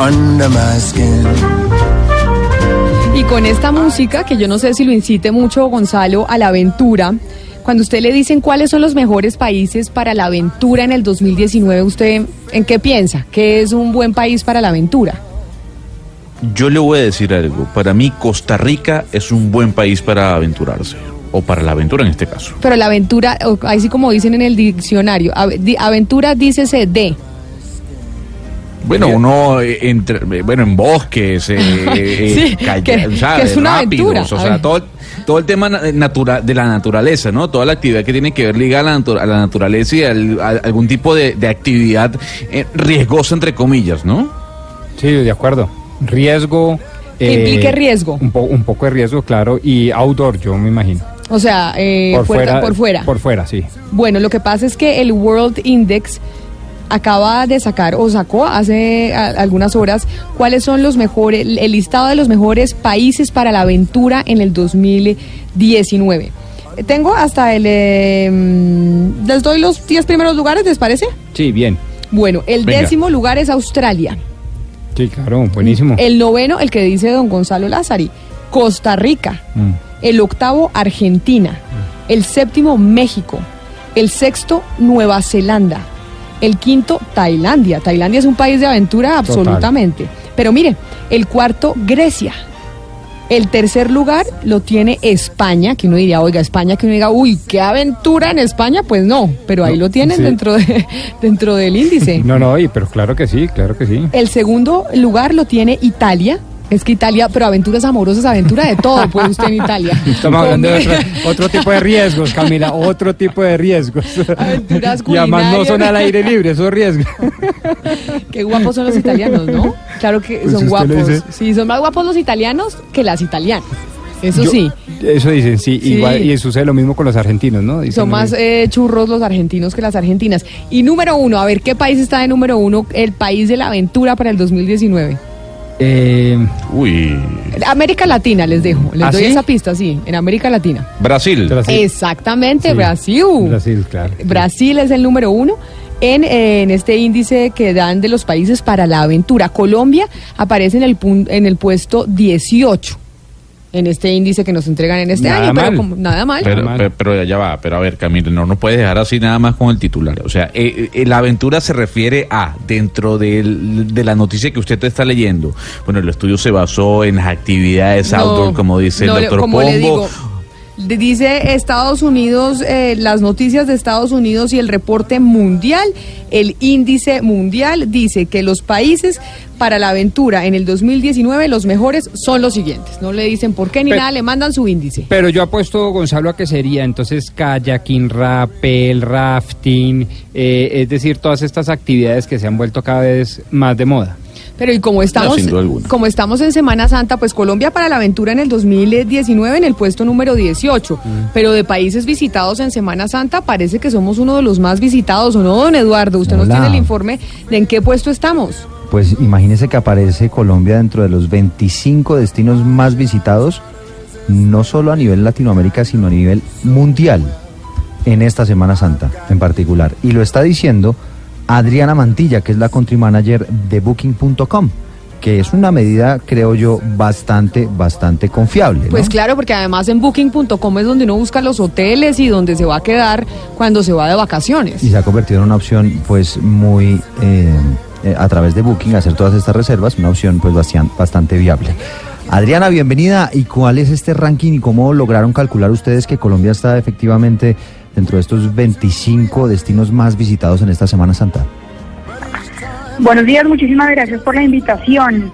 Under my skin. Y con esta música, que yo no sé si lo incite mucho Gonzalo a la aventura, cuando usted le dicen cuáles son los mejores países para la aventura en el 2019, ¿usted en qué piensa? ¿Qué es un buen país para la aventura? Yo le voy a decir algo. Para mí, Costa Rica es un buen país para aventurarse. O para la aventura en este caso. Pero la aventura, así como dicen en el diccionario, ave- di- aventura dícese de. Bueno, uno eh, entre, eh, bueno, en bosques, eh, eh, Sí, calla- que- ¿sabes? que es una Rápidos, aventura. O sea, todo, todo el tema na- natura- de la naturaleza, ¿no? Toda la actividad que tiene que ver ligada a la, natu- a la naturaleza y al- a algún tipo de, de actividad eh, riesgosa, entre comillas, ¿no? Sí, de acuerdo. Riesgo. Eh, implique riesgo. Un, po- un poco de riesgo, claro. Y outdoor, yo me imagino. O sea, eh, puerta- por fuera. Por fuera, sí. Bueno, lo que pasa es que el World Index acaba de sacar o sacó hace a- algunas horas cuáles son los mejores, el listado de los mejores países para la aventura en el 2019. Eh, Tengo hasta el... eh, mm, les doy los 10 primeros lugares, ¿les parece? Sí, bien. Bueno, el Venga. décimo lugar es Australia. Sí, claro, buenísimo. El noveno, el que dice don Gonzalo Lázari, Costa Rica. Mm. El octavo, Argentina. El séptimo, México. El sexto, Nueva Zelanda. El quinto, Tailandia. Tailandia es un país de aventura absolutamente. Pero mire, el cuarto, Grecia. El tercer lugar lo tiene España, que uno diría, oiga, España, que uno diga, uy, qué aventura en España, pues no, pero ahí No, lo tienen sí. dentro, de, dentro del índice. No, no, y, pero claro que sí, claro que sí. El segundo lugar lo tiene Italia. Es que Italia, pero aventuras amorosas, aventura de todo, puede usted en Italia. Estamos hablando de otro, otro tipo de riesgos, Camila, otro tipo de riesgos. Aventuras y además no son culinarias. al aire libre, esos riesgos. Qué guapos son los italianos, ¿no? Claro que Pues son guapos. Sí, son más guapos los italianos que las italianas. Eso Yo- sí, Eso dicen, sí, Sí. Igual, y sucede lo mismo con los argentinos, ¿no? Dicen son más eh, churros los argentinos que las argentinas. Y número uno, a ver, ¿qué país está de número uno? El país de la aventura para el 2019. Eh, Uy. América Latina, les dejo. Les ¿Ah, doy sí? esa pista, sí, en América Latina. Brasil. Brasil. Exactamente, Sí. Brasil. Brasil, claro. Brasil es el número uno en, en este índice que dan de los países para la aventura. Colombia aparece en el, pun- en el puesto 18 en este índice que nos entregan en este Nada año, pero como- nada mal. Pero, mal. pero, pero ya va, pero a ver, Camilo, no nos puedes dejar así nada más con el titular. O sea, eh, eh, la aventura se refiere a, dentro del- de la noticia que usted te está leyendo, bueno, el estudio se basó en las actividades No, outdoor, como dice no, el doctor como le Pombo. Dice Estados Unidos, eh, las noticias de Estados Unidos y el reporte mundial, el índice mundial dice que los países para la aventura en el 2019, los mejores son los siguientes. No le dicen por qué ni nada, le mandan su índice. Pero yo apuesto, Gonzalo, a que sería entonces kayaking, rappel, rafting, eh, es decir, todas estas actividades que se han vuelto cada vez más de moda. Pero y como estamos, como estamos en Semana Santa, pues Colombia para la aventura en el 2019 en el puesto número 18. Mm. Pero de países visitados en Semana Santa parece que somos uno de los más visitados, ¿o no, don Eduardo? Usted nos Hola. tiene el informe de en qué puesto estamos. Pues imagínese que aparece Colombia dentro de los 25 destinos más visitados, no solo a nivel Latinoamérica, sino a nivel mundial, en esta Semana Santa en particular. Y lo está diciendo Adriana Mantilla, que es la country manager de Booking.com, que es una medida, creo yo, bastante, bastante confiable. ¿no? Pues claro, porque además en booking.com es donde uno busca los hoteles y donde se va a quedar cuando se va de vacaciones. y se ha convertido en una opción pues muy eh, eh, a través de Booking hacer todas estas reservas, una opción pues bastante viable. Adriana, bienvenida. ¿Y cuál es este ranking y cómo lograron calcular ustedes que Colombia está efectivamente dentro de estos 25 destinos más visitados en esta Semana Santa? Buenos días, muchísimas gracias por la invitación.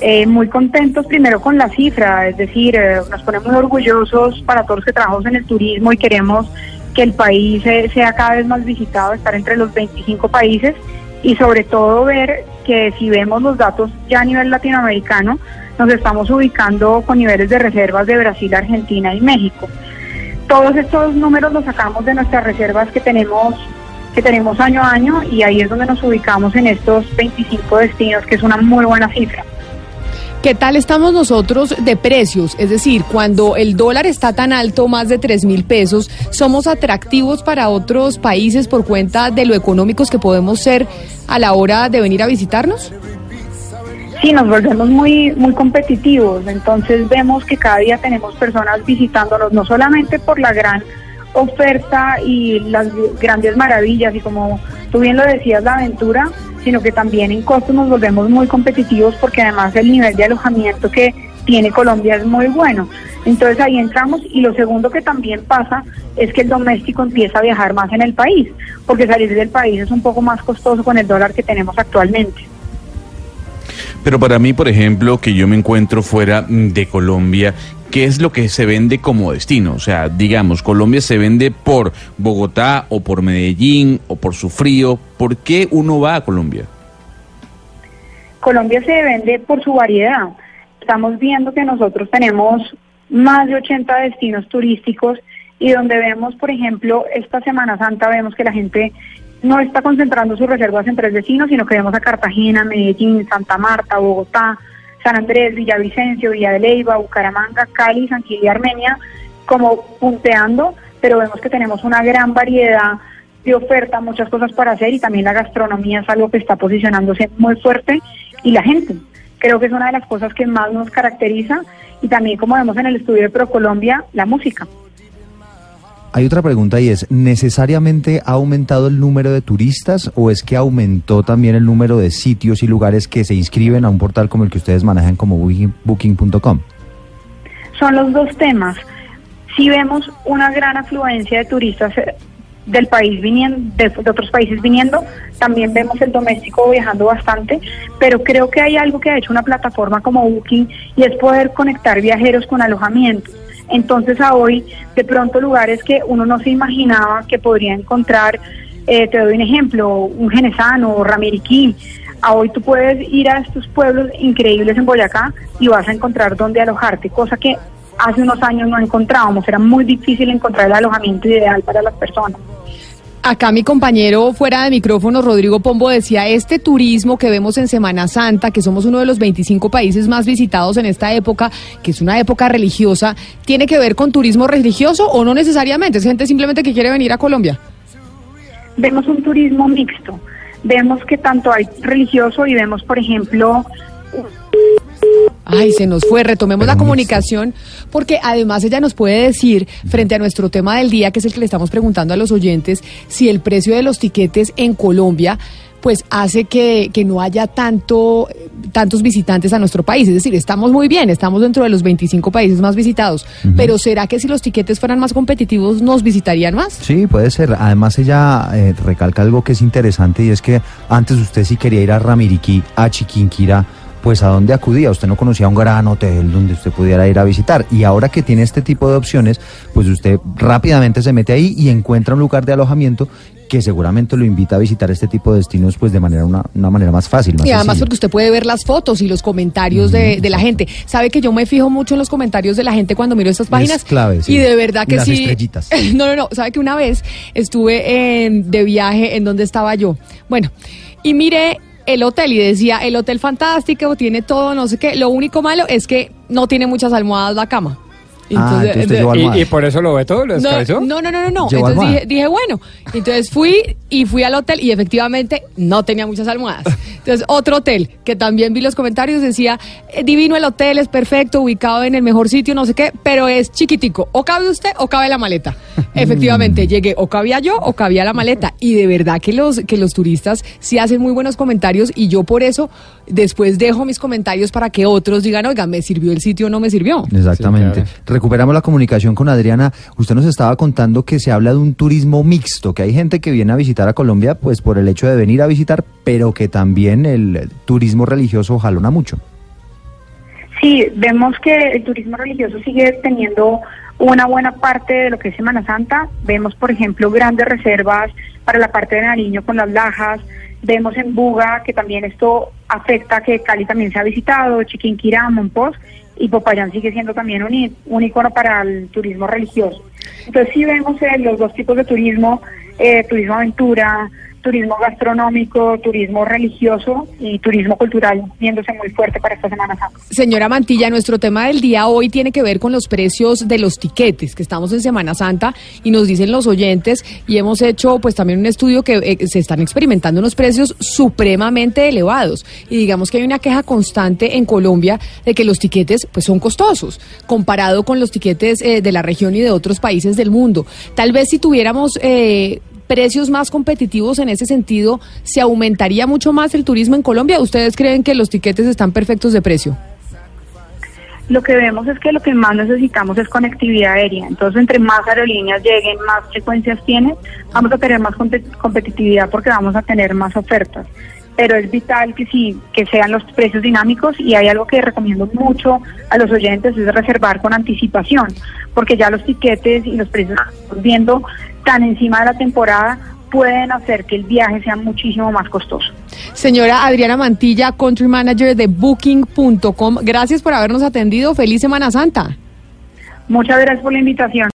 Eh, muy contentos primero con la cifra, es decir, eh, nos ponemos orgullosos para todos los que trabajamos en el turismo y queremos que el país eh, sea cada vez más visitado, estar entre los 25 países y sobre todo ver que si vemos los datos ya a nivel latinoamericano, nos estamos ubicando con niveles de reservas de Brasil, Argentina y México. Todos estos números los sacamos de nuestras reservas que tenemos que tenemos año a año y ahí es donde nos ubicamos en estos 25 destinos, que es una muy buena cifra. ¿Qué tal estamos nosotros de precios? Es decir, cuando el dólar está tan alto, más de 3 mil pesos, ¿somos atractivos para otros países por cuenta de lo económicos que podemos ser a la hora de venir a visitarnos? Sí, nos volvemos muy, muy competitivos, entonces vemos que cada día tenemos personas visitándonos, no solamente por la gran oferta y las grandes maravillas y como tú bien lo decías, la aventura, sino que también en costos nos volvemos muy competitivos porque además el nivel de alojamiento que tiene Colombia es muy bueno. Entonces ahí entramos y lo segundo que también pasa es que el doméstico empieza a viajar más en el país, porque salir del país es un poco más costoso con el dólar que tenemos actualmente. Pero para mí, por ejemplo, que yo me encuentro fuera de Colombia, ¿qué es lo que se vende como destino? O sea, digamos, Colombia se vende por Bogotá o por Medellín o por su frío. ¿Por qué uno va a Colombia? Colombia se vende por su variedad. Estamos viendo que nosotros tenemos más de 80 destinos turísticos y donde vemos, por ejemplo, esta Semana Santa vemos que la gente no está concentrando sus reservas en tres destinos, sino que vemos a Cartagena, Medellín, Santa Marta, Bogotá, San Andrés, Villavicencio, Villa de Leyva, Bucaramanga, Cali, San y Armenia, como punteando, pero vemos que tenemos una gran variedad de oferta, muchas cosas para hacer y también la gastronomía es algo que está posicionándose muy fuerte y la gente. Creo que es una de las cosas que más nos caracteriza y también como vemos en el estudio de ProColombia, la música. Hay otra pregunta y es, ¿necesariamente ha aumentado el número de turistas o es que aumentó también el número de sitios y lugares que se inscriben a un portal como el que ustedes manejan como booking.com? Son los dos temas. Si vemos una gran afluencia de turistas eh, del país viniendo, de, de, otros países viniendo, también vemos el doméstico viajando bastante, pero creo que hay algo que ha hecho una plataforma como Booking y es poder conectar viajeros con alojamiento. Entonces a hoy, de pronto lugares que uno no se imaginaba que podría encontrar, eh, te doy un ejemplo, un Genesano o Ramiriquí, a hoy tú puedes ir a estos pueblos increíbles en Boyacá y vas a encontrar dónde alojarte, cosa que hace unos años no encontrábamos, era muy difícil encontrar el alojamiento ideal para las personas. Acá mi compañero fuera de micrófono, Rodrigo Pombo, decía, este turismo que vemos en Semana Santa, que somos uno de los 25 países más visitados en esta época, que es una época religiosa, ¿tiene que ver con turismo religioso o no necesariamente? ¿Es gente simplemente que quiere venir a Colombia? Vemos un turismo mixto. Vemos que tanto hay religioso y vemos, por ejemplo, Ay, se nos fue, retomemos la comunicación, porque además ella nos puede decir, frente a nuestro tema del día, que es el que le estamos preguntando a los oyentes, si el precio de los tiquetes en Colombia pues hace que, que no haya tanto, tantos visitantes a nuestro país. Es decir, estamos muy bien, estamos dentro de los 25 países más visitados, pero ¿será que si los tiquetes fueran más competitivos nos visitarían más? Sí, puede ser. Además ella eh, recalca algo que es interesante y es que antes usted si quería ir a Ramiriquí, a Chiquinquirá, pues a dónde acudía. Usted no conocía un gran hotel donde usted pudiera ir a visitar. Y ahora que tiene este tipo de opciones, pues usted rápidamente se mete ahí y encuentra un lugar de alojamiento que seguramente lo invita a visitar este tipo de destinos pues de manera una, una manera más fácil. Más y además sencilla. porque usted puede ver las fotos y los comentarios de, de la gente. Sabe que yo me fijo mucho en los comentarios de la gente cuando miro estas páginas. clave, sí. Y de verdad que Las sí. estrellitas. No, no, no. Sabe que una vez estuve en- de viaje en donde estaba yo. Bueno, y miré el hotel y decía, el hotel fantástico, tiene todo, no sé qué. Lo único malo es que no tiene muchas almohadas la cama. Ah, entonces usted llevó almohada. ¿Y, y por eso lo ve todo? ¿Lo No, descabezó? no, no, no, no, no. ¿Llevó Entonces dije, dije, bueno. Entonces fui y fui al hotel y efectivamente no tenía muchas almohadas. Entonces otro hotel que también vi los comentarios decía, eh, divino el hotel, es perfecto, ubicado en el mejor sitio, no sé qué, pero es chiquitico. O cabe usted o cabe la maleta. Efectivamente, llegué o cabía yo o cabía la maleta. Y de verdad que los, que los turistas sí hacen muy buenos comentarios y yo por eso después dejo mis comentarios para que otros digan, oiga, ¿me sirvió el sitio o no me sirvió? Exactamente. Sí, claro. Recuperamos la comunicación con Adriana. Usted nos estaba contando que se habla de un turismo mixto, que hay gente que viene a visitar a Colombia pues por el hecho de venir a visitar, pero que también el turismo religioso jalona mucho. Sí, vemos que el turismo religioso sigue teniendo una buena parte de lo que es Semana Santa. Vemos, por ejemplo, grandes reservas para la parte de Nariño con las lajas. Vemos en Buga que también esto afecta que Cali también se ha visitado, Chiquinquirá, Monpós y Popayán sigue siendo también un, un icono para el turismo religioso. Entonces sí vemos eh, los dos tipos de turismo, eh, turismo aventura, turismo gastronómico, turismo religioso y turismo cultural viéndose muy fuerte para esta Semana Santa. Señora Mantilla, nuestro tema del día hoy tiene que ver con los precios de los tiquetes, que estamos en Semana Santa y nos dicen los oyentes y hemos hecho pues también un estudio que eh, se están experimentando unos precios supremamente elevados y digamos que hay una queja constante en Colombia de que los tiquetes pues son costosos comparado con los tiquetes eh, de la región y de otros países del mundo. Tal vez si tuviéramos eh, precios más competitivos en ese sentido, ¿se aumentaría mucho más el turismo en Colombia? ¿Ustedes creen que los tiquetes están perfectos de precio? Lo que vemos es que lo que más necesitamos es conectividad aérea. Entonces, entre más aerolíneas lleguen, más frecuencias tienen, vamos a tener más compe- competitividad porque vamos a tener más ofertas. Pero es vital que sí, que sean los precios dinámicos y hay algo que recomiendo mucho a los oyentes es reservar con anticipación, porque ya los tiquetes y los precios que estamos viendo tan encima de la temporada pueden hacer que el viaje sea muchísimo más costoso. Señora Adriana Mantilla, Country Manager de Booking.com, gracias por habernos atendido. Feliz Semana Santa. Muchas gracias por la invitación.